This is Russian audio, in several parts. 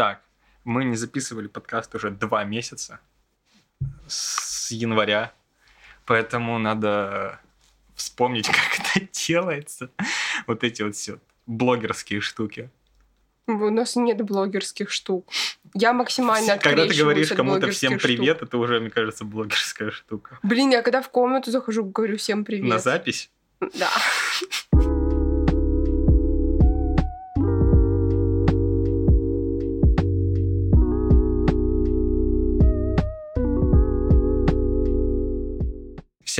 Так, мы не записывали подкаст уже два месяца с января, поэтому надо вспомнить, как это делается. Вот эти вот все блогерские штуки. У нас нет блогерских штук. Я максимально Когда ты говоришь кому-то всем штук. привет, это уже, мне кажется, блогерская штука. Блин, я когда в комнату захожу, говорю всем привет. На запись? Да.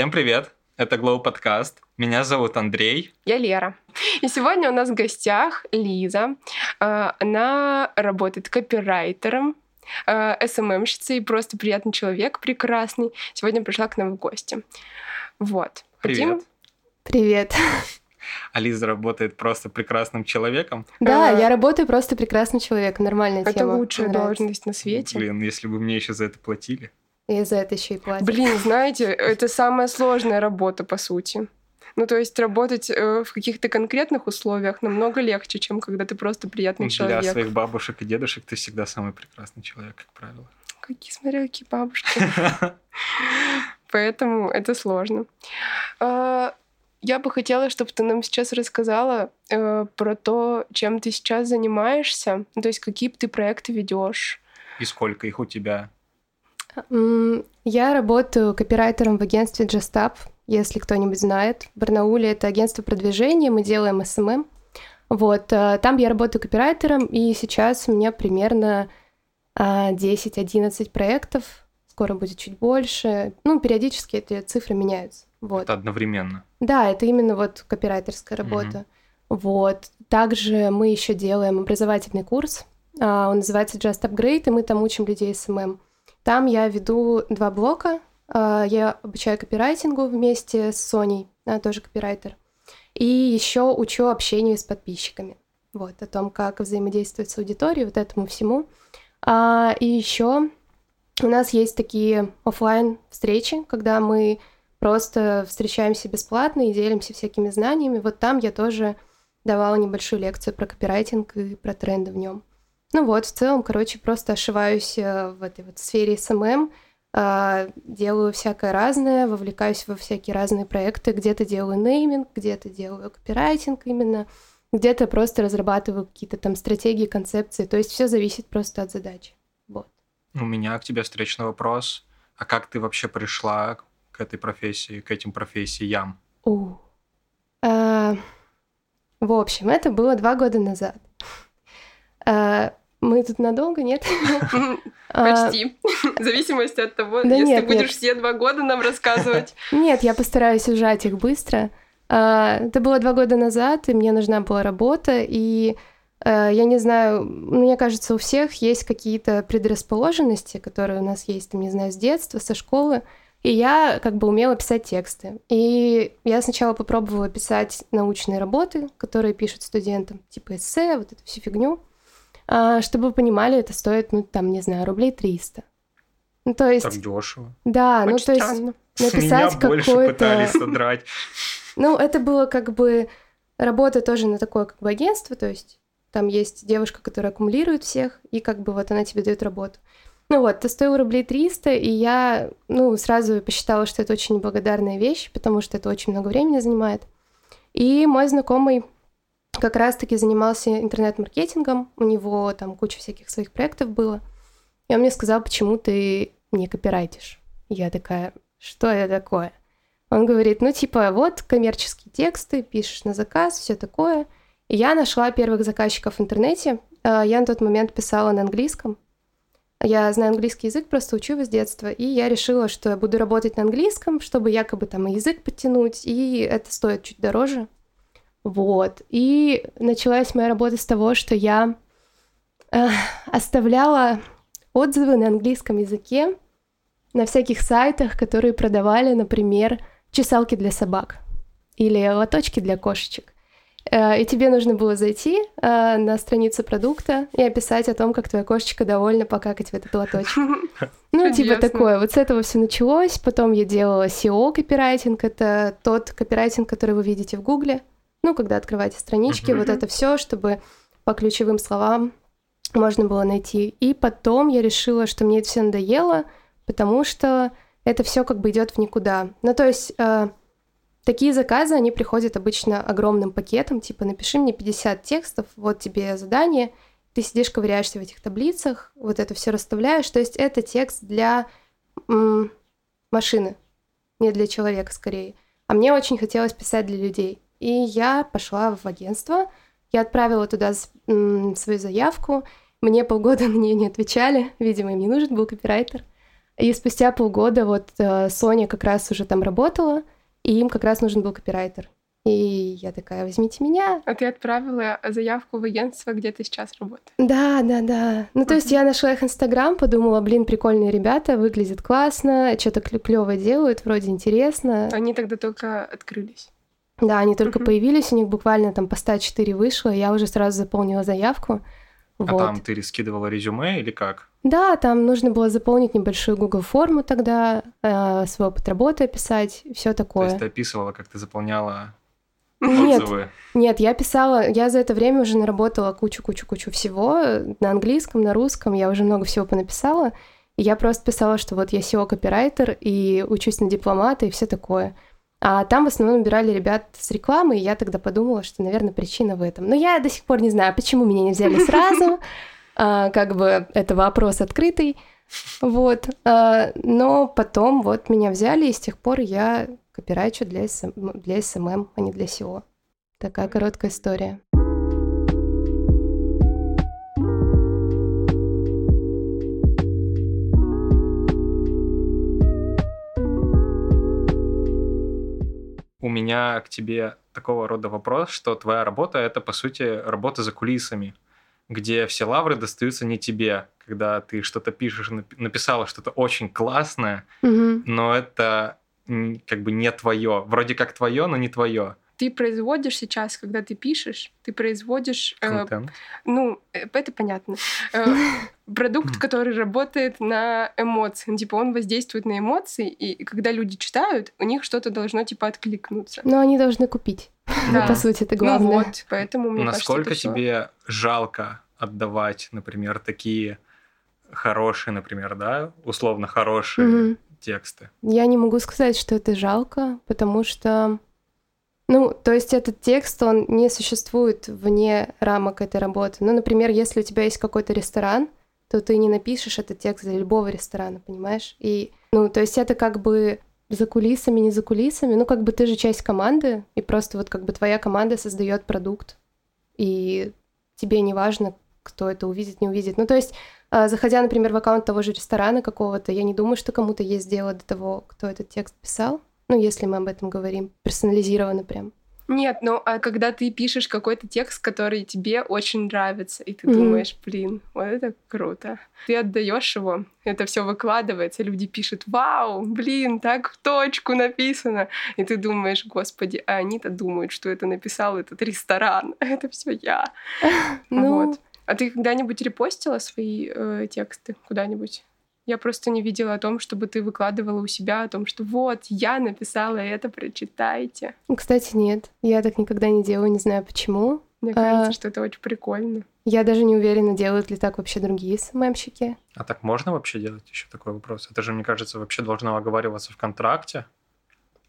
Всем привет! Это Glow подкаст. Меня зовут Андрей. Я Лера. И сегодня у нас в гостях Лиза. Э, Она работает копирайтером, э, СММщицей и просто приятный человек, прекрасный. Сегодня пришла к нам в гости. Вот. Привет. Привет. А Лиза работает просто прекрасным человеком. Да, Э, я работаю просто прекрасным человеком. Нормальная Это тема. лучшая Мне нравится. должность на свете. Блин, если бы мне еще за это платили. И за это еще и платят. Блин, знаете, это самая сложная работа, по сути. Ну, то есть работать э, в каких-то конкретных условиях намного легче, чем когда ты просто приятный Для человек. своих бабушек и дедушек ты всегда самый прекрасный человек, как правило. Какие, смотря какие бабушки. Поэтому это сложно. А, Я бы хотела, чтобы ты нам сейчас рассказала э, про то, чем ты сейчас занимаешься, Ну, то есть какие ты проекты ведешь. И сколько их у тебя? Я работаю копирайтером в агентстве Just Up, если кто-нибудь знает. В Барнауле это агентство продвижения, мы делаем SMM. Вот, э, там я работаю копирайтером, и сейчас у меня примерно а, 10-11 проектов, скоро будет чуть больше. Ну, периодически эти цифры меняются. Вот. Это одновременно. Да, это именно вот копирайтерская работа. Вот. Также мы еще делаем образовательный курс. а, Он называется Just Upgrade, и мы там учим людей СММ. Там я веду два блока. А, Я обучаю копирайтингу вместе с Соней, она тоже копирайтер. И еще учу общению с подписчиками. Вот, о том, как взаимодействовать с аудиторией, вот этому всему. А, и еще у нас есть такие оффлайн встречи, когда мы просто встречаемся бесплатно и делимся всякими знаниями. Вот там я тоже давала небольшую лекцию про копирайтинг и про тренды в нем. Ну вот, в целом, короче, просто ошиваюсь э, в этой вот сфере СММ, а, делаю всякое разное, вовлекаюсь во всякие разные проекты. Где-то делаю нейминг, где-то делаю копирайтинг именно, где-то просто разрабатываю какие-то там стратегии, концепции. То есть все зависит просто от задачи. Вот. У меня к тебе встречный вопрос. А как ты вообще пришла к этой профессии, к этим профессиям? У. А, в общем, это было два года назад. А, мы тут надолго, нет? А, Почти. В зависимости от того, если нет, будешь все два года нам рассказывать. Нет, я постараюсь ужать их быстро. А, Это было два года назад, и мне нужна была работа, и э, я не знаю, мне кажется, у всех есть какие-то предрасположенности, которые у нас есть, там, не знаю, с детства, со школы, и я как бы умела писать тексты. И я сначала попробовала писать научные работы, которые пишут студентам, типа эссе, вот эту всю фигню. А, Чтобы вы понимали, это стоит, ну, там, не знаю, рублей 300. Ну, то есть, Так дешево. да, ну, Очень то есть. С меня написать больше какое-то... пытались содрать. Ну, это было как бы работа тоже на такое как бы агентство, то есть там есть девушка, которая аккумулирует всех, и как бы вот она тебе дает работу. Ну вот, это стоило рублей 300, и я, ну, сразу посчитала, что это очень неблагодарная вещь, потому что это очень много времени занимает. И мой знакомый как раз-таки занимался интернет-маркетингом, у него там куча всяких своих проектов было, и он мне сказал, почему ты не копирайтишь. Я такая, что это такое? Он говорит, ну типа вот коммерческие тексты, пишешь на заказ, все такое. И я нашла первых заказчиков в интернете. А, Я на тот момент писала на английском. Я знаю английский язык, просто учу его с детства. И я решила, что я буду работать на английском, чтобы якобы там и язык подтянуть, и это стоит чуть дороже. Вот. И началась моя работа с того, что я э, оставляла отзывы на английском языке на всяких сайтах, которые продавали, например, чесалки для собак или лоточки для кошечек. Э, И тебе нужно было зайти э, на страницу продукта и описать о том, как твоя кошечка довольна покакать в этот лоточек. Ну, типа такое. Вот с этого все началось. Потом я делала SEO-копирайтинг. Это тот копирайтинг, который вы видите в Гугле. Ну, когда открываете странички, Мгм. вот это все, чтобы по ключевым словам можно было найти. И потом я решила, что мне это все надоело, потому что это все как бы идет в никуда. Ну, то есть э, такие заказы, они приходят обычно огромным пакетом, типа напиши мне 50 текстов, вот тебе задание, ты сидишь, ковыряешься в этих таблицах, вот это все расставляешь. То есть это текст для м, машины, не для человека скорее. А мне очень хотелось писать для людей. И я пошла в агентство, я отправила туда свою заявку, мне полгода на нее не отвечали, видимо, им не нужен был копирайтер. И спустя полгода вот э, Соня как раз уже там работала, и им как раз нужен был копирайтер. И я такая, возьмите меня. А ты отправила заявку в агентство, где ты сейчас работаешь? Да, да, да. Ну, то есть я нашла их Инстаграм, подумала, блин, прикольные ребята, выглядят классно, что-то клево делают, вроде интересно. Они тогда только открылись. Да, они только появились, у них буквально там поста 4 вышло, я уже сразу заполнила заявку. А вот. там ты скидывала резюме или как? Да, там нужно было заполнить небольшую Google форму тогда, э, свой опыт работы описать, все такое. То есть ты описывала, как ты заполняла Нет, отзывы? нет, я писала, я за это время уже наработала кучу-кучу-кучу всего на английском, на русском, я уже много всего понаписала. И я просто писала, что вот я SEO-копирайтер и учусь на дипломата и все такое. А там в основном набирали ребят с рекламы, и я тогда подумала, что, наверное, причина в этом. Но я до сих пор не знаю, почему меня не взяли сразу. А, Как бы это вопрос открытый. Вот. А, Но потом вот меня взяли, и с тех пор я копирайчу для, SM для SMM, а не для SEO. Такая короткая история. У меня к тебе такого рода вопрос, что твоя работа — это, по сути, работа за кулисами, где все лавры достаются не тебе, когда ты что-то пишешь, нап- написала что-то очень классное, Мгм. но это как бы не твое. Вроде как твое, но не твое. Ты производишь сейчас, когда ты пишешь, ты производишь, э, Контент. ну, э, это понятно, э, продукт, который работает на эмоции. Ну, Типа он воздействует на эмоции, и когда люди читают, у них что-то должно типа откликнуться. Но они должны купить. Да. По сути, это Ну главное. вот, поэтому мне Насколько кажется, тебе жалко отдавать, например, такие хорошие, например, да, условно хорошие Мгм. тексты? Я не могу сказать, что это жалко, потому что, ну, то есть этот текст, он не существует вне рамок этой работы. Ну, например, если у тебя есть какой-то ресторан, то ты не напишешь этот текст для любого ресторана, понимаешь? И, ну, то есть это как бы за кулисами, не за кулисами, ну, как бы ты же часть команды, и просто вот как бы твоя команда создает продукт, и тебе не важно, кто это увидит, не увидит. Ну, то есть, а, заходя, например, в аккаунт того же ресторана какого-то, я не думаю, что кому-то есть дело до того, кто этот текст писал. Ну, если мы об этом говорим, персонализированно прям. Нет, ну а когда ты пишешь какой-то текст, который тебе очень нравится, и ты Мгм. думаешь, блин, вот это круто. Ты отдаешь его, это все выкладывается, люди пишут, вау, блин, так в точку написано. И ты думаешь, господи, а они-то думают, что это написал этот ресторан. Это все я. Ну, Вот. А ты когда-нибудь репостила свои э, тексты куда-нибудь? Я просто не видела о том, чтобы ты выкладывала у себя о том, что вот, я написала это, прочитайте. кстати, нет. Я так никогда не делаю, не знаю почему. Мне А. кажется, что это очень прикольно. Я даже не уверена, делают ли так вообще другие СММщики. А так можно вообще делать еще такой вопрос? Это же, мне кажется, вообще должно оговариваться в контракте,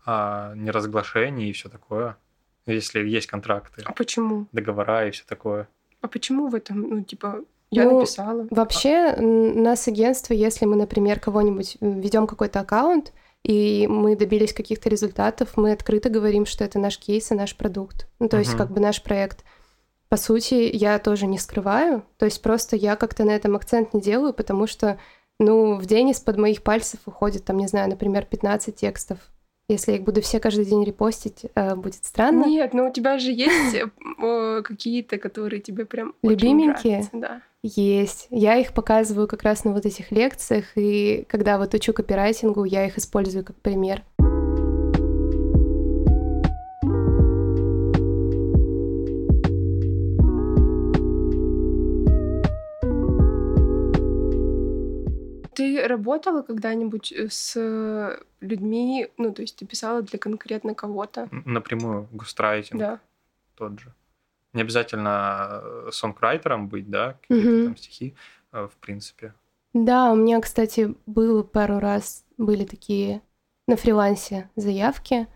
а не разглашение и все такое. Если есть контракты, А почему? договора и все такое. А почему в этом, ну, типа, я Ну, написала? Вообще, нас агентство, если мы, например, кого-нибудь ведем какой-то аккаунт, и мы добились каких-то результатов, мы открыто говорим, что это наш кейс и наш продукт. Ну, то есть, Мгм. как бы наш проект. По сути, я тоже не скрываю. То есть, просто я как-то на этом акцент не делаю, потому что, ну, в день из-под моих пальцев уходит, там, не знаю, например, 15 текстов. Если я их буду все каждый день репостить, э, будет странно. Нет, но у тебя же есть э, какие-то, которые тебе прям очень Любименькие? да. Есть. Я их показываю как раз на вот этих лекциях, и когда вот учу копирайтингу, я их использую как пример. Ты работала когда-нибудь э, с э, людьми, ну, то есть ты писала для конкретно кого-то? Напрямую густрайтинг Да. тот же. Не обязательно э, сонграйтером быть, да, какие-то Мгм. там стихи, э, в принципе. Да, у меня, кстати, было пару раз, были такие на фрилансе заявки.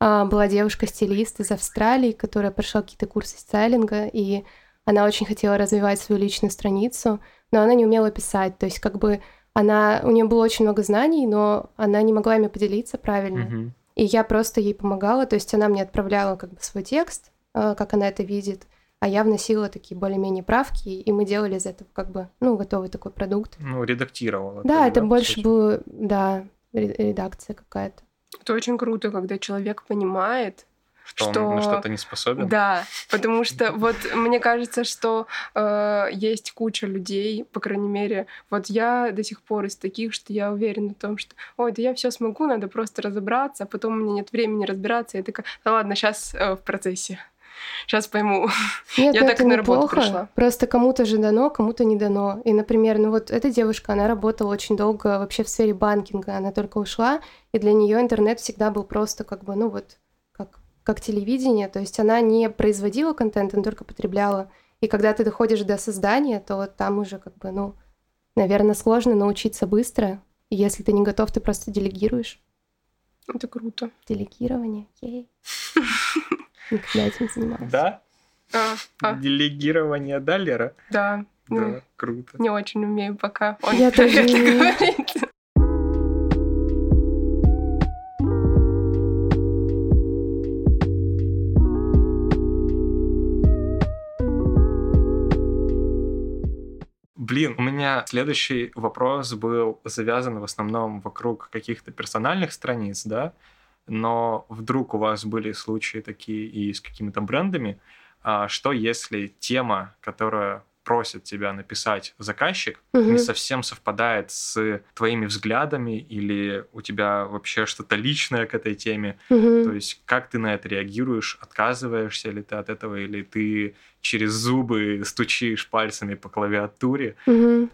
А, Была девушка-стилист из Австралии, которая прошла какие-то курсы стайлинга, и она очень хотела развивать свою личную страницу, но она не умела писать. То есть как бы она, у нее было очень много знаний, но она не могла ими поделиться правильно. Мгм. И я просто ей помогала, то есть она мне отправляла как бы свой текст, как она это видит, а я вносила такие более-менее правки, и мы делали из этого как бы, ну, готовый такой продукт. Ну, редактировала. Да, это по больше было, да, ре- редакция какая-то. Это очень круто, когда человек понимает, Что, он что- на что-то не способен. Да, потому что вот мне кажется, что э, есть куча людей, по крайней мере, вот я до сих пор из таких, что я уверена в том, что, ой, да я все смогу, надо просто разобраться, а потом у меня нет времени разбираться, я такая, да ладно, сейчас в процессе, сейчас пойму. Нет, Я ну так это на работу неплохо. пришла. Просто кому-то же дано, кому-то не дано. И, например, ну вот эта девушка, она работала очень долго вообще в сфере банкинга, она только ушла, и для нее интернет всегда был просто как бы, ну вот, как, как телевидение, то есть она не производила контент, она только потребляла. И когда ты доходишь до создания, то вот там уже как бы, ну, наверное, сложно научиться быстро. И если ты не готов, ты просто делегируешь. Это круто. Делегирование, ей. Никогда этим занималась. Да? А, а, Делегирование, да, Лера? да, ну, Да, круто. не очень умею пока. Он Я тоже это не умею. говорит. Блин, у меня следующий вопрос был завязан в основном вокруг каких-то персональных страниц, да, но вдруг у вас были случаи такие и с какими-то брендами, а что если тема, которая просит тебя написать заказчик, Мгм. не совсем совпадает с твоими взглядами или у тебя вообще что-то личное к этой теме, Мгм. то есть как ты на это реагируешь, отказываешься ли ты от этого, или ты через зубы стучишь пальцами по клавиатуре, Мгм.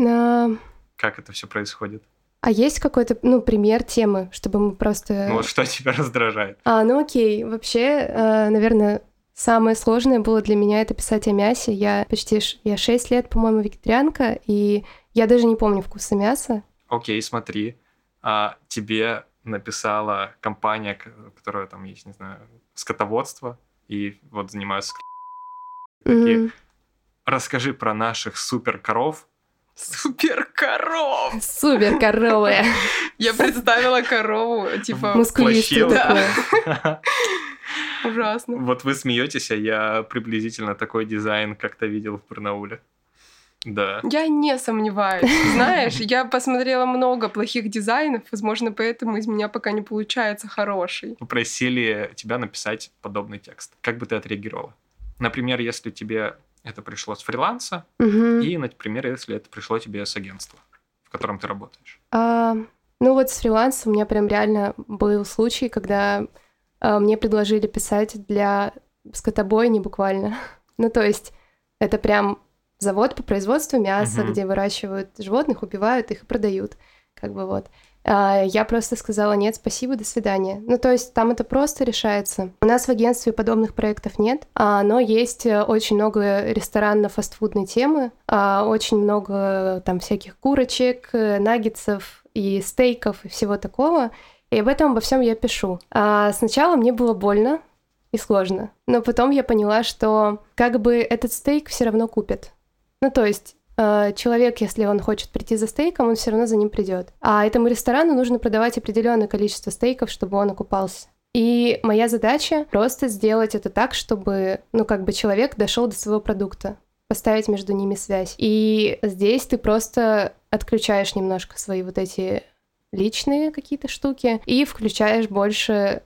А, как это все происходит? А есть какой-то, ну, пример темы, чтобы мы просто... Ну вот что тебя раздражает? А, ну окей. Вообще, э, наверное, самое сложное было для меня это писать о мясе. Я почти, я 6 лет, по-моему, вегетарианка, и я даже не помню вкуса мяса. Окей, смотри, а тебе написала компания, которая там есть, не знаю, скотоводство, и вот занимаются... Такие. Мгм. Расскажи про наших супер коров. Супер коров! Супер коровы. Я представила корову, типа, Мускулистую такую. ужасно. Вот вы смеетесь, а я приблизительно такой дизайн как-то видел в Барнауле. Да. Я не сомневаюсь. Знаешь, я посмотрела много плохих дизайнов, возможно, поэтому из меня пока не получается хороший. Попросили тебя написать подобный текст. Как бы ты отреагировала? Например, если тебе это пришло с фриланса, Мгм. и, например, если это пришло тебе с агентства, в котором ты работаешь. А, ну вот с фрилансом у меня прям реально был случай, когда а, мне предложили писать для скотобойни буквально. Ну то есть это прям завод по производству мяса, Мгм. где выращивают животных, убивают их и продают. Как бы вот. А, Я просто сказала нет, спасибо, до свидания. Ну, то есть там это просто решается. У нас в агентстве подобных проектов нет, а, но есть э, очень много ресторанно-фастфудной темы, а, очень много там всяких курочек, э, наггетсов и стейков и всего такого. И об этом обо всем я пишу. А сначала мне было больно и сложно, но потом я поняла, что как бы этот стейк все равно купят. Ну, то есть э, человек, если он хочет прийти за стейком, он все равно за ним придет. А этому ресторану нужно продавать определенное количество стейков, чтобы он окупался. И моя задача просто сделать это так, чтобы, ну, как бы человек дошел до своего продукта, поставить между ними связь. И здесь ты просто отключаешь немножко свои вот эти личные какие-то штуки и включаешь больше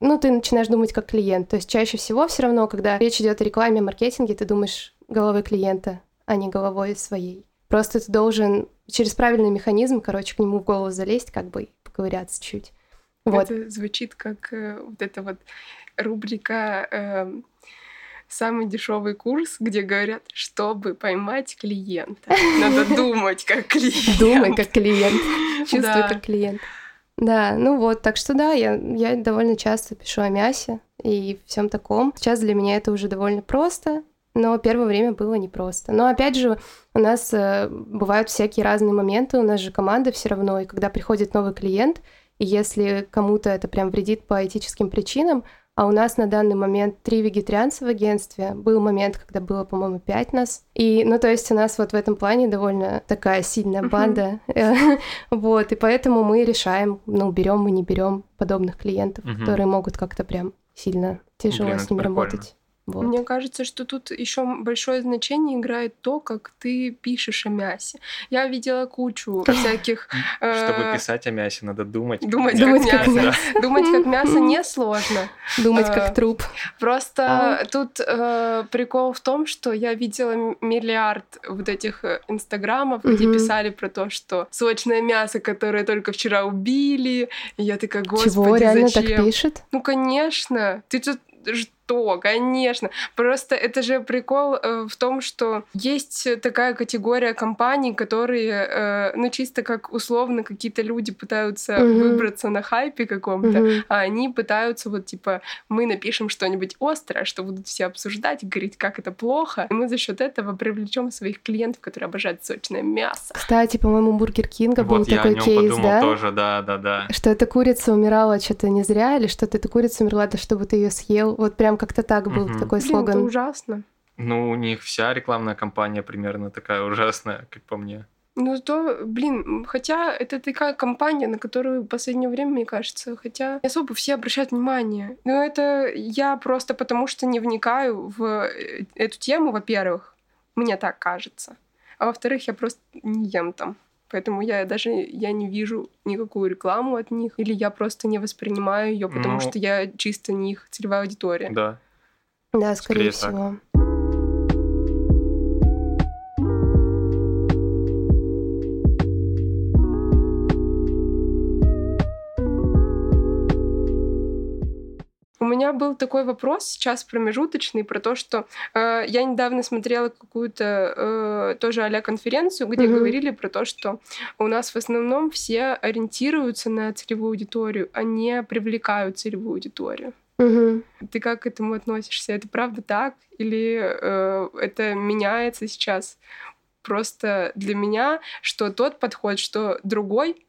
ну, ты начинаешь думать как клиент. То есть чаще всего все равно, когда речь идет о рекламе, маркетинге, ты думаешь головой клиента, а не головой своей. Просто ты должен через правильный механизм, короче, к нему в голову залезть, как бы поковыряться чуть. Вот. Это звучит как э, вот эта вот рубрика эм, самый дешевый курс, где говорят, чтобы поймать клиента. Надо думать как клиент. Думай как клиент, чувствуй как клиент. Да, ну вот, так что да, я, я довольно часто пишу о мясе и всем таком. Сейчас для меня это уже довольно просто, но первое время было непросто. Но опять же, у нас э, бывают всякие разные моменты, у нас же команда все равно, и когда приходит новый клиент, и если кому-то это прям вредит по этическим причинам, а у нас на данный момент три вегетарианца в агентстве. Был момент, когда было, по-моему, пять нас. И, ну, то есть у нас вот в этом плане довольно такая сильная банда. Вот, и поэтому мы решаем, ну, берем мы, не берем подобных клиентов, которые могут как-то прям сильно тяжело с ними работать. Вот. Мне кажется, что тут еще большое значение играет то, как ты пишешь о мясе. Я видела кучу всяких... Чтобы э, писать о мясе, надо думать. Думать, думать как, мясо. Думать как мясо несложно. Думать как э, труп. Просто а. тут э, прикол в том, что я видела миллиард вот этих инстаграмов, где писали про то, что сочное мясо, которое только вчера убили. И я такая, господи, Чего, реально так пишет? Ну, конечно. Ты тут что, конечно. Просто это же прикол э, в том, что есть такая категория компаний, которые, э, ну, чисто как условно какие-то люди пытаются mm-hmm. выбраться на хайпе каком-то, mm-hmm. а они пытаются вот, типа, мы напишем что-нибудь острое, что будут все обсуждать и говорить, как это плохо, и мы за счет этого привлечем своих клиентов, которые обожают сочное мясо. Кстати, по-моему, Бургер Кинга вот был такой кейс, да? тоже, да, да, да. Что эта курица умирала что-то не зря, или что-то эта курица умерла, да чтобы ты ее съел. Вот прям как-то так был угу. такой Блин, слоган. Это ужасно. Ну, у них вся рекламная кампания примерно такая ужасная, как по мне. Ну, то, блин, хотя это такая компания, на которую в последнее время, мне кажется, хотя не особо все обращают внимание. Но это я просто потому что не вникаю в э, эту тему, во-первых, мне так кажется. А во-вторых, я просто не ем там. Поэтому я даже я не вижу никакую рекламу от них, или я просто не воспринимаю ее, потому ну, что я чисто не их целевая аудитория. Да. Да, скорее, скорее всего. Так. Меня был такой вопрос сейчас промежуточный про то, что э, я недавно смотрела какую-то э, тоже а конференцию, где mm-hmm. говорили про то, что у нас в основном все ориентируются на целевую аудиторию, а не привлекают целевую аудиторию. Угу. Ты как к этому относишься? Это правда так? Или э, это меняется сейчас? Просто для меня, что тот подход, что другой,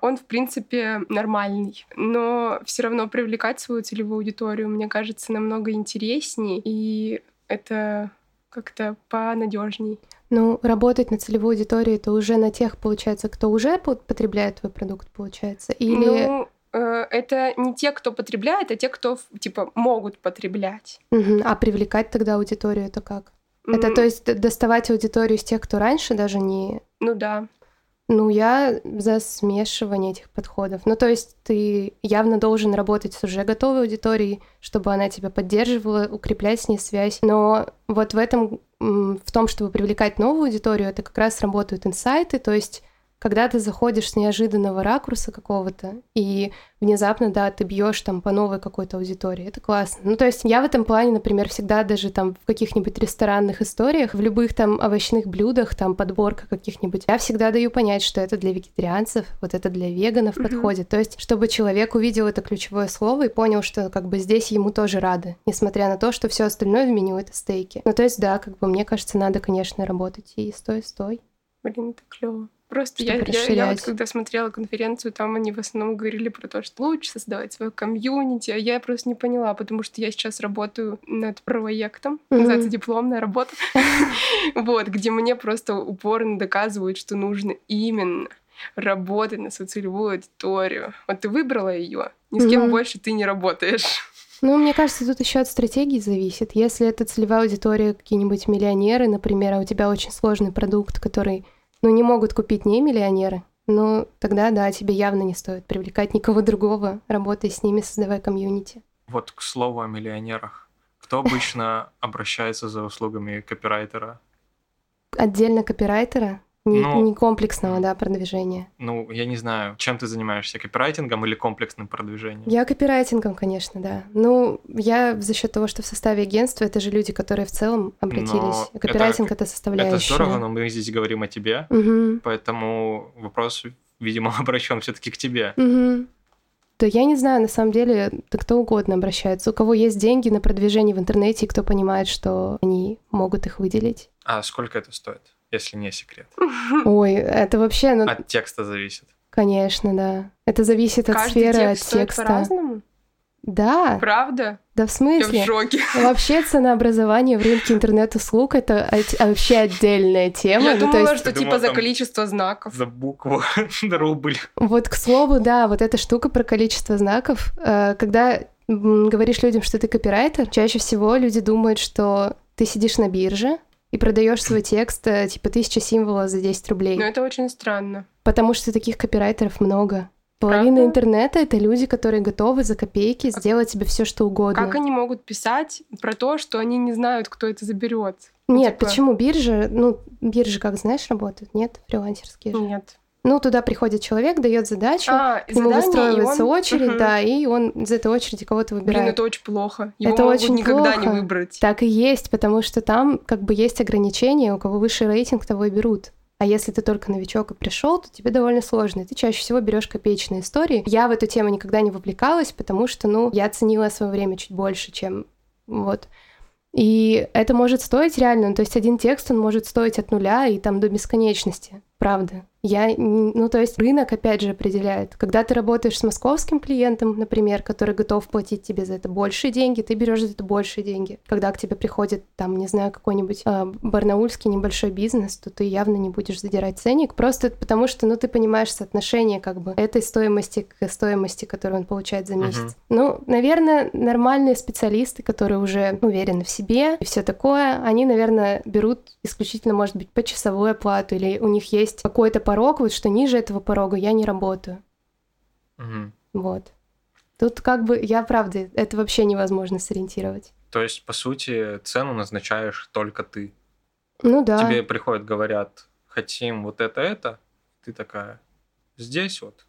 он, в принципе, нормальный. Но все равно привлекать свою целевую аудиторию, мне кажется, намного интереснее, и это как-то понадежней. Ну, работать на целевую аудиторию это уже на тех, получается, кто уже потребляет твой продукт, получается? Или... Ну, э, это не те, кто потребляет, а те, кто, типа, могут потреблять. Угу. А привлекать тогда аудиторию это как? Mm. Это, то есть, доставать аудиторию из тех, кто раньше даже не... Ну да. Ну, я за смешивание этих подходов. Ну, то есть ты явно должен работать с уже готовой аудиторией, чтобы она тебя поддерживала, укреплять с ней связь. Но вот в этом, в том, чтобы привлекать новую аудиторию, это как раз работают инсайты, то есть когда ты заходишь с неожиданного ракурса какого-то, и внезапно, да, ты бьешь там по новой какой-то аудитории. Это классно. Ну, то есть я в этом плане, например, всегда даже там в каких-нибудь ресторанных историях, в любых там овощных блюдах, там подборка каких-нибудь, я всегда даю понять, что это для вегетарианцев, вот это для веганов mm-hmm. подходит. То есть, чтобы человек увидел это ключевое слово и понял, что как бы здесь ему тоже рады, несмотря на то, что все остальное в меню это стейки. Ну, то есть, да, как бы мне кажется, надо, конечно, работать и стой, стой. Блин, это клево. Просто я, я, я вот когда смотрела конференцию, там они в основном говорили про то, что лучше создавать свое комьюнити, а я просто не поняла, потому что я сейчас работаю над проектом, mm-hmm. называется дипломная работа, вот, где мне просто упорно доказывают, что нужно именно работать на свою целевую аудиторию. Вот ты выбрала ее, ни с кем больше ты не работаешь. Ну, мне кажется, тут еще от стратегии зависит. Если это целевая аудитория какие-нибудь миллионеры, например, а у тебя очень сложный продукт, который ну, не могут купить не миллионеры, ну, тогда, да, тебе явно не стоит привлекать никого другого, работая с ними, создавая комьюнити. Вот к слову о миллионерах. Кто обычно обращается за услугами копирайтера? Отдельно копирайтера? Не, ну, не комплексного, да, продвижения. Ну, я не знаю, чем ты занимаешься, копирайтингом или комплексным продвижением? Я копирайтингом, конечно, да. Ну, я за счет того, что в составе агентства, это же люди, которые в целом обратились. Но Копирайтинг это, это составляющая. Это здорово, но мы здесь говорим о тебе, угу. поэтому вопрос видимо, обращен все-таки к тебе. Угу. Да я не знаю, на самом деле, да кто угодно обращается. У кого есть деньги на продвижение в интернете, и кто понимает, что они могут их выделить. А сколько это стоит, если не секрет? Ой, это вообще... Ну, От текста зависит. конечно, да. Это зависит от Каждый сферы, от текст стоит текста. по-разному? Да, Правда? да в Я в смысле? шоке. Вообще ценообразование в рынке интернет-услуг это от- вообще отдельная тема. Я Ну, то думала, есть, что Ты типа думала, за количество знаков. За букву рубль. вот к слову, да, вот эта штука про количество знаков, э, когда говоришь людям, что ты копирайтер, чаще всего люди думают, что ты сидишь на бирже и продаешь свой текст э, типа тысяча символов за 10 рублей. Но это очень странно. Потому что таких копирайтеров много. Половина Правда? интернета это люди, которые готовы за копейки сделать тебе все, что угодно. Как они могут писать про то, что они не знают, кто это заберет? Нет, типа- почему биржа? Ну, биржи, как знаешь, работают, нет? Фрилансерские же. Нет. Ну, туда приходит человек, дает задачу, А, к нему задание, выстраивается он- очередь, Мгм. да, и он из этой очереди кого-то Блин, выбирает. это очень плохо. Его Это очень никогда не плохо. выбрать. Так и есть, потому что там как бы есть ограничения, у кого выше рейтинг, того и берут. А если ты только новичок и пришел, то тебе довольно сложно. и Ты чаще всего берешь копеечные истории. Я в эту тему никогда не вовлекалась, потому что, ну, я ценила свое время чуть больше, чем вот. И это может стоить реально, ну, то есть один текст, он может стоить от нуля и там до бесконечности, правда. Я, ну, то есть рынок, опять же, определяет. Когда ты работаешь с московским клиентом, например, который готов платить тебе за это большие деньги, ты берешь за это большие деньги. Когда к тебе приходит, там, не знаю, какой-нибудь а, барнаульский небольшой бизнес, то ты явно не будешь задирать ценник, просто потому что, ну, ты понимаешь соотношение, как бы, этой стоимости к стоимости, которую он получает за месяц. Ну, наверное, нормальные специалисты, которые уже уверены в себе и все такое, они, наверное, берут исключительно, может быть, по часовую оплату, или у них есть какой-то порог, вот что ниже этого порога я не работаю. Мгм. Вот. Тут как бы, я правда, это вообще невозможно сориентировать. То есть, по сути, цену назначаешь только ты. Ну да. Тебе приходят, говорят, хотим вот это, это. Ты такая, здесь вот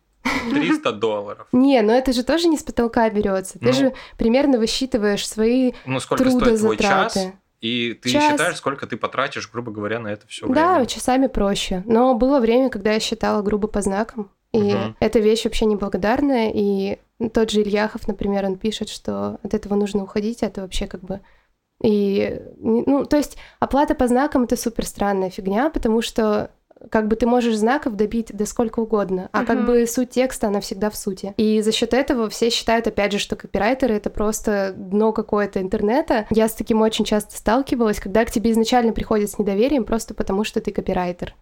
300 долларов. Не, но это же тоже не с потолка берется. Ты Ну. же примерно высчитываешь свои Ну, сколько стоит твой час. И ты Час. считаешь, сколько ты потратишь, грубо говоря, на это все Да, время. часами проще. Но было время, когда я считала грубо по знакам. И Мгм. эта вещь вообще неблагодарная. И тот же Ильяхов, например, он пишет, что от этого нужно уходить, это вообще как бы... И, ну, то есть оплата по знакам — это супер странная фигня, потому что как бы ты можешь знаков добить до сколько угодно, а как Мгм. бы суть текста, она всегда в сути. И за счет этого все считают, опять же, что копирайтеры — это просто дно какое-то интернета. Я с таким очень часто сталкивалась, когда к тебе изначально приходят с недоверием просто потому, что ты копирайтер.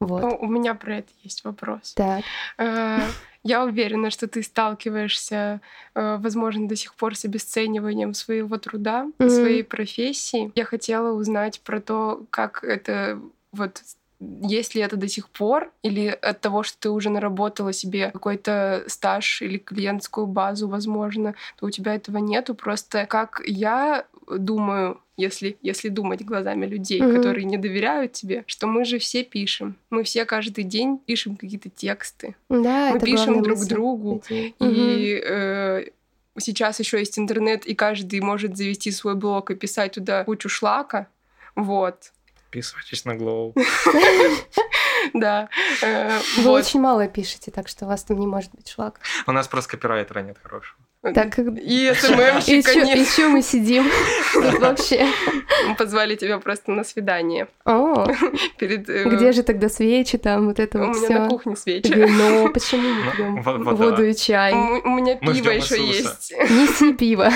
Вот. О, У меня про это есть вопрос. Так. Э, Я уверена, что ты сталкиваешься, э, возможно, до сих пор с обесцениванием своего труда, Мгм. своей профессии. Я хотела узнать про то, как это вот есть ли это до сих пор, или от того, что ты уже наработала себе какой-то стаж или клиентскую базу, возможно, то у тебя этого нету. Просто как я думаю, если, если думать глазами людей, Мгм. которые не доверяют тебе, что мы же все пишем. Мы все каждый день пишем какие-то тексты. Да, Мы пишем друг мысль другу, людей. И э, сейчас еще есть интернет, и каждый может завести свой блог и писать туда кучу шлака. Вот, Подписывайтесь на Glow. да. Э, Вы очень мало пишете, так что у вас там не может быть шлак. У нас просто копирайтера нет хорошего. Так, И СММщика еще, нет. еще мы сидим вообще. Мы позвали тебя просто на свидание. О, Перед, э, где же тогда свечи там, вот это У вот меня на все. кухне свечи. Вино, почему Ну, не пьем воду и чай? У у меня Мы пиво еще есть. Неси пиво.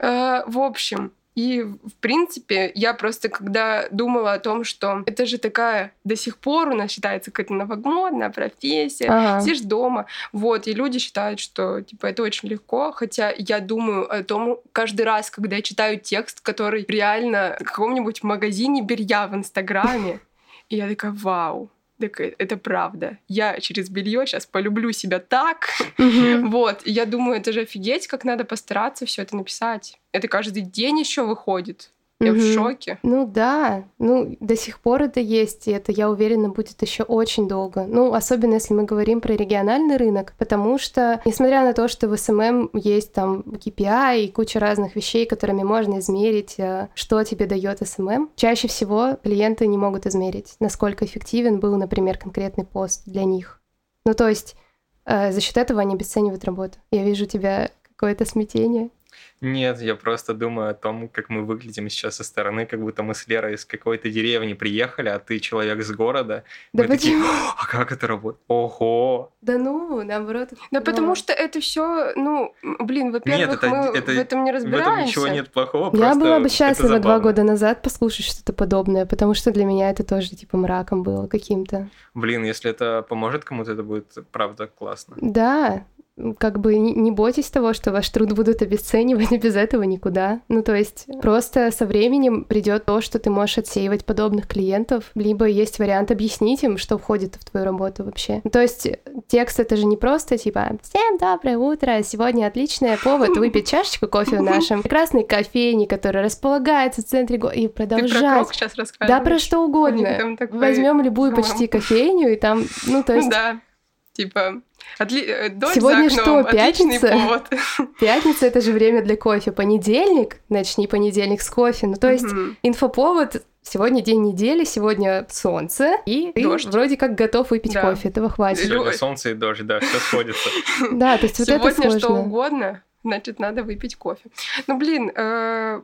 Э, В общем, и в принципе, я просто когда думала о том, что это же такая до сих пор у нас считается какая-то новомодная профессия, Ага. сидишь дома, вот, и люди считают, что типа это очень легко, хотя я думаю о том каждый раз, когда я читаю текст, который реально в каком-нибудь магазине белья в Инстаграме, и я такая, вау, так это правда. Я через белье сейчас полюблю себя так. Вот, и я думаю, это же офигеть, как надо постараться все это написать. Это каждый день еще выходит. Я в Мгм. шоке. Ну да, ну до сих пор это есть, и это, я уверена, будет еще очень долго. Ну, особенно если мы говорим про региональный рынок, потому что, несмотря на то, что в СММ есть там KPI и куча разных вещей, которыми можно измерить, э, что тебе дает СММ, чаще всего клиенты не могут измерить, насколько эффективен был, например, конкретный пост для них. Ну, то есть э, за счет этого они обесценивают работу. Я вижу у тебя какое-то смятение. Нет, я просто думаю о том, как мы выглядим сейчас со стороны, как будто мы с Лерой из какой-то деревни приехали, а ты человек с города. Да мы такие, почему? а как это работает? Ого! Да ну, наоборот. Да клево. потому что это все, ну, блин, во-первых, это- мы это- в этом не В разбираемся. этом ничего нет плохого, Я была бы счастлива два года назад послушать что-то подобное, потому что для меня это тоже типа мраком было каким-то. Блин, если это поможет кому-то, это будет правда классно. Да, как бы не бойтесь того, что ваш труд будут обесценивать, и без этого никуда. Ну, то есть просто со временем придет то, что ты можешь отсеивать подобных клиентов, либо есть вариант объяснить им, что входит в твою работу вообще. Ну, То есть текст это же не просто типа «Всем доброе утро, сегодня отличный повод выпить чашечку кофе в нашем прекрасной кофейне, которая располагается в центре города, и Ты про продолжать. сейчас? Да, про что угодно. Возьмем любую почти кофейню, и там, ну, то есть Да, типа, отли... э, дождь Сегодня за окном, что, пятница? повод. Пятница это же время для кофе. Понедельник, начни понедельник с кофе. Ну, то есть Мгм. инфоповод. Сегодня день недели, сегодня солнце, и ты Дождь. вроде как готов выпить Да. кофе, этого хватит. Сегодня солнце и дождь, да, все сходится. Да, то есть вот это Сегодня что сложно. угодно, значит, надо выпить кофе. Ну, блин, э,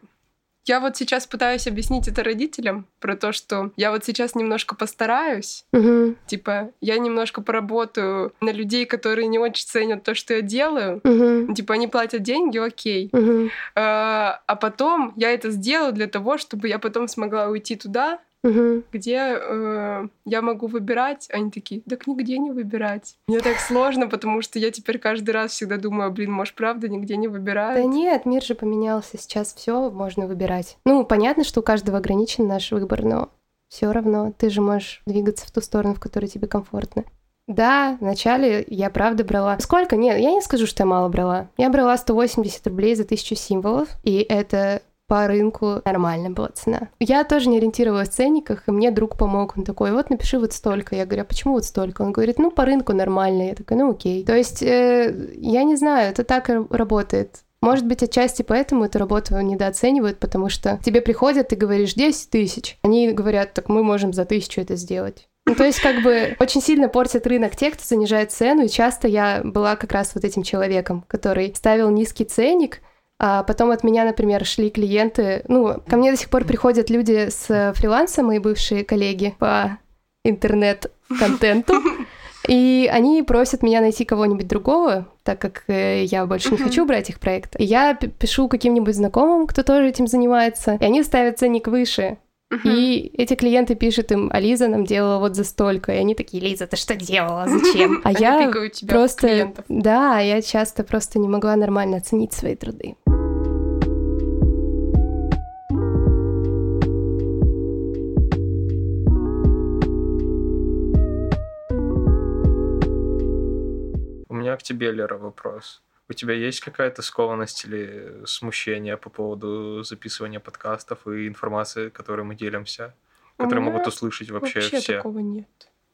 я вот сейчас пытаюсь объяснить это родителям про то, что я вот сейчас немножко постараюсь, Мгм, типа, я немножко поработаю на людей, которые не очень ценят то, что я делаю. мгм, Типа, они платят деньги, окей. мгм, Э, А потом я это сделаю для того, чтобы я потом смогла уйти туда, мгм. где э, я могу выбирать. Они такие, так нигде не выбирать. Мне так сложно, потому что я теперь каждый раз всегда думаю, блин, может, правда, нигде не выбирают. Да нет, мир же поменялся. Сейчас все можно выбирать. Ну, понятно, что у каждого ограничен наш выбор, но все равно ты же можешь двигаться в ту сторону, в которой тебе комфортно. Да, вначале я правда брала... Сколько? Нет, я не скажу, что я мало брала. Я брала 180 рублей за тысячу символов, и это по рынку нормальная была цена. Я тоже не ориентировалась в ценниках, и мне друг помог. Он такой, вот напиши вот столько. Я говорю, а почему вот столько? Он говорит, ну, по рынку нормально. Я такая, ну, окей. То есть, э, я не знаю, это так и работает. Может быть, отчасти поэтому эту работу недооценивают, потому что тебе приходят, ты говоришь 10 тысяч. Они говорят, так мы можем за тысячу это сделать. Ну, то есть, как бы, очень сильно портят рынок те, кто занижает цену, и часто я была как раз вот этим человеком, который ставил низкий ценник, а потом от меня, например, шли клиенты, ну, ко мне до сих пор приходят люди с фриланса, мои бывшие коллеги по интернет-контенту, и они просят меня найти кого-нибудь другого, так как э, я больше не хочу брать их проект. И я пишу каким-нибудь знакомым, кто тоже этим занимается, и они ставят ценник выше. И эти клиенты пишут им, а Лиза нам делала вот за столько. И они такие, Лиза, ты что делала? Зачем? А я просто... Да, я часто просто не могла нормально оценить свои труды. Меня к тебе, Лера, вопрос. У тебя есть какая-то скованность или смущение по поводу записывания подкастов и информации, которой мы делимся, которые могут услышать вообще, все такого нет.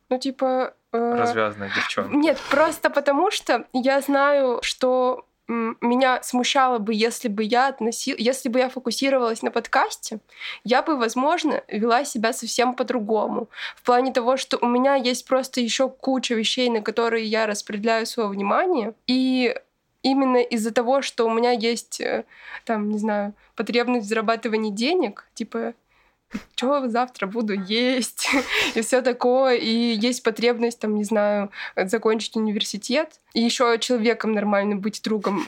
Ну, типа... э, развязанные девчонки? Нет, просто потому что я знаю, что меня смущало бы, если бы я относил, если бы я фокусировалась на подкасте, я бы, возможно, вела себя совсем по-другому. В плане того, что у меня есть просто еще куча вещей, на которые я распределяю свое внимание, и именно из-за того, что у меня есть, э, там, не знаю, потребность в зарабатывании денег, типа что завтра буду есть и все такое, и есть потребность, там, не знаю, закончить университет, и еще человеком нормальным быть другом,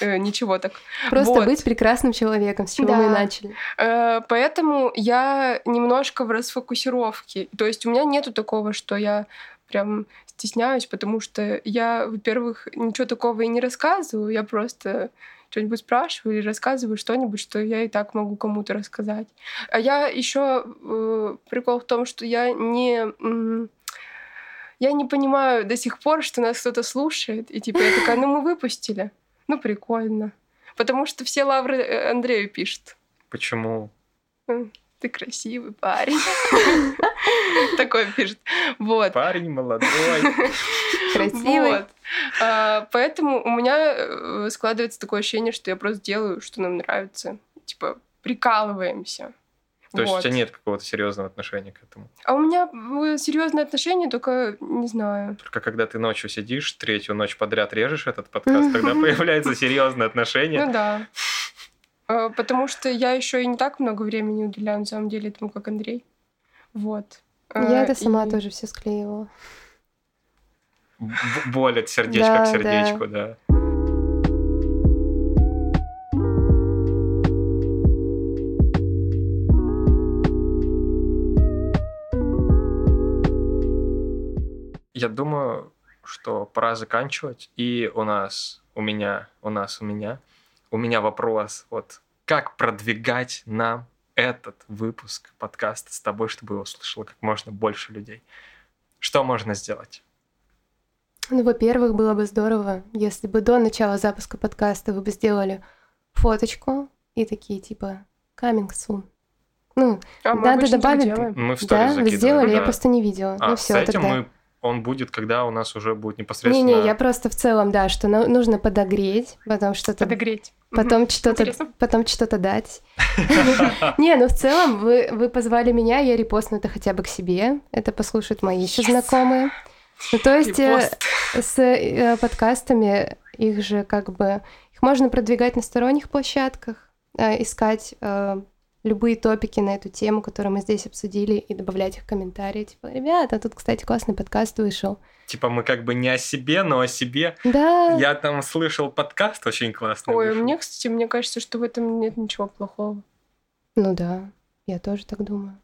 э, ничего так. Просто Вот. быть прекрасным человеком, с чего мы и Да. начали. Э, Поэтому я немножко в расфокусировке. То есть у меня нету такого, что я прям стесняюсь, потому что я, во-первых, ничего такого и не рассказываю, я просто что-нибудь спрашиваю или рассказываю что-нибудь, что я и так могу кому-то рассказать. А я еще прикол в том, что я не я не понимаю до сих пор, что нас кто-то слушает, и типа я такая, ну мы выпустили, ну прикольно, потому что все лавры э, Андрею пишут. Почему? Ты красивый парень. Такой пишет. Вот. Парень молодой. Красивый. Вот. А, Поэтому у меня э, складывается такое ощущение, что я просто делаю, что нам нравится. Типа, прикалываемся. То есть у Вот. тебя нет какого-то серьезного отношения к этому. А у меня э, серьезные отношения, только не знаю. Только когда ты ночью сидишь, третью ночь подряд режешь этот подкаст, тогда появляются серьезные отношения. Ну да. Э, Потому что я еще и не так много времени уделяю, на самом деле, этому, как Андрей. Вот. Я Э, это сама и- тоже все склеивала. Боль от сердечка Да, к сердечку, да. Я думаю, что пора заканчивать. И у нас, у меня, у нас, у меня, у меня вопрос. Вот как продвигать нам этот выпуск подкаста с тобой, чтобы его слышало как можно больше людей? Что можно сделать? Ну, во-первых, было бы здорово, если бы до начала запуска подкаста вы бы сделали фоточку и такие типа coming soon. Ну, А Надо добавить-. Мы в да, вы сделали, я да. просто не видела. А ну с все, этим тогда. мы, он будет, когда у нас уже будет непосредственно... Не-не, я просто в целом, да, что на- нужно подогреть, потом что-то Подогреть. потом что-то Интересно. потом что-то дать. Не, ну в целом вы, вы позвали меня, я репостну это хотя бы к себе. Это послушают мои еще знакомые. Ну, то есть э, с э, подкастами их же как бы их можно продвигать на сторонних площадках, э, искать любые топики на эту тему, которую мы здесь обсудили, и добавлять их в комментарии. Типа, ребята, тут, кстати, классный подкаст вышел. Типа мы как бы не о себе, но о себе. Да, Я там слышал подкаст очень классный. Ой, вышел. мне, кстати, мне кажется, что в этом нет ничего плохого. ну да, я тоже так думаю.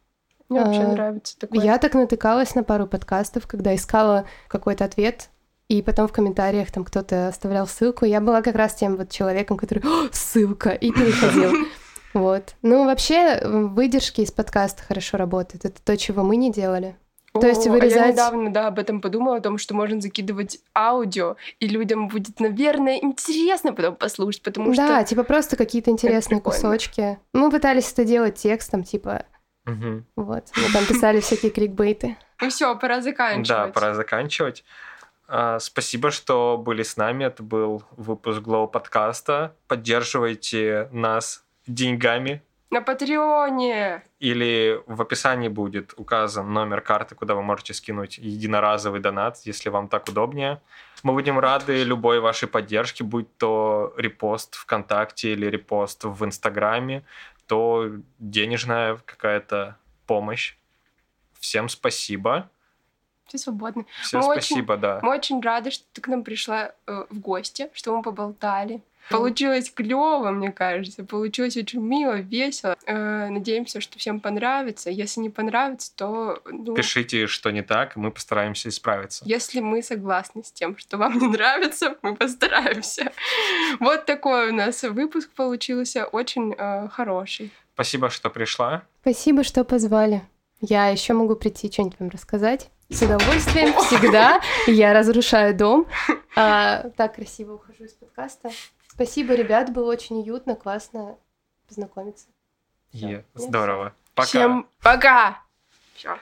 Мне вообще А, нравится такое. Я так натыкалась на пару подкастов, когда искала какой-то ответ, и потом в комментариях там кто-то оставлял ссылку. Я была как раз тем вот человеком, который «О, ссылка и переходил. Вот. Ну, вообще, м, выдержки из подкаста хорошо работают. Это то, чего мы не делали. то есть О, а вырезать- я недавно, да, об этом подумала, о том, что можно закидывать аудио, и людям будет, наверное, интересно потом послушать, потому да, что... типа просто какие-то интересные кусочки. Мы пытались это делать текстом, типа, Мгм. вот. Мы там писали всякие крикбейты. Ну все, пора заканчивать. Да, пора заканчивать. А, Спасибо, что были с нами. Это был выпуск Glow подкаста. Поддерживайте нас деньгами. На Патреоне! Или в описании будет указан номер карты, куда вы можете скинуть единоразовый донат, если вам так удобнее. Мы будем рады любой вашей поддержке, будь то репост ВКонтакте или репост в Инстаграме, то денежная какая-то помощь. Всем спасибо. Все свободны. Всем Мы очень- спасибо, да. Мы очень рады, что ты к нам пришла э, в гости, что мы поболтали. Получилось клево, мне кажется. Получилось очень мило, весело. Э, надеемся, что всем понравится. Если не понравится, то ну, Пишите, что не так, мы постараемся исправиться. если мы согласны с тем, что вам не нравится, мы постараемся. Вот такой у нас выпуск получился, очень э, хороший. Спасибо, что пришла. Спасибо, что позвали. Я еще могу прийти что-нибудь вам рассказать. С удовольствием, всегда. Я разрушаю дом. А, так красиво ухожу из подкаста. Спасибо, ребят, было очень уютно, классно познакомиться. Е, Ну, Здорово. Пока. Всем пока! Всё.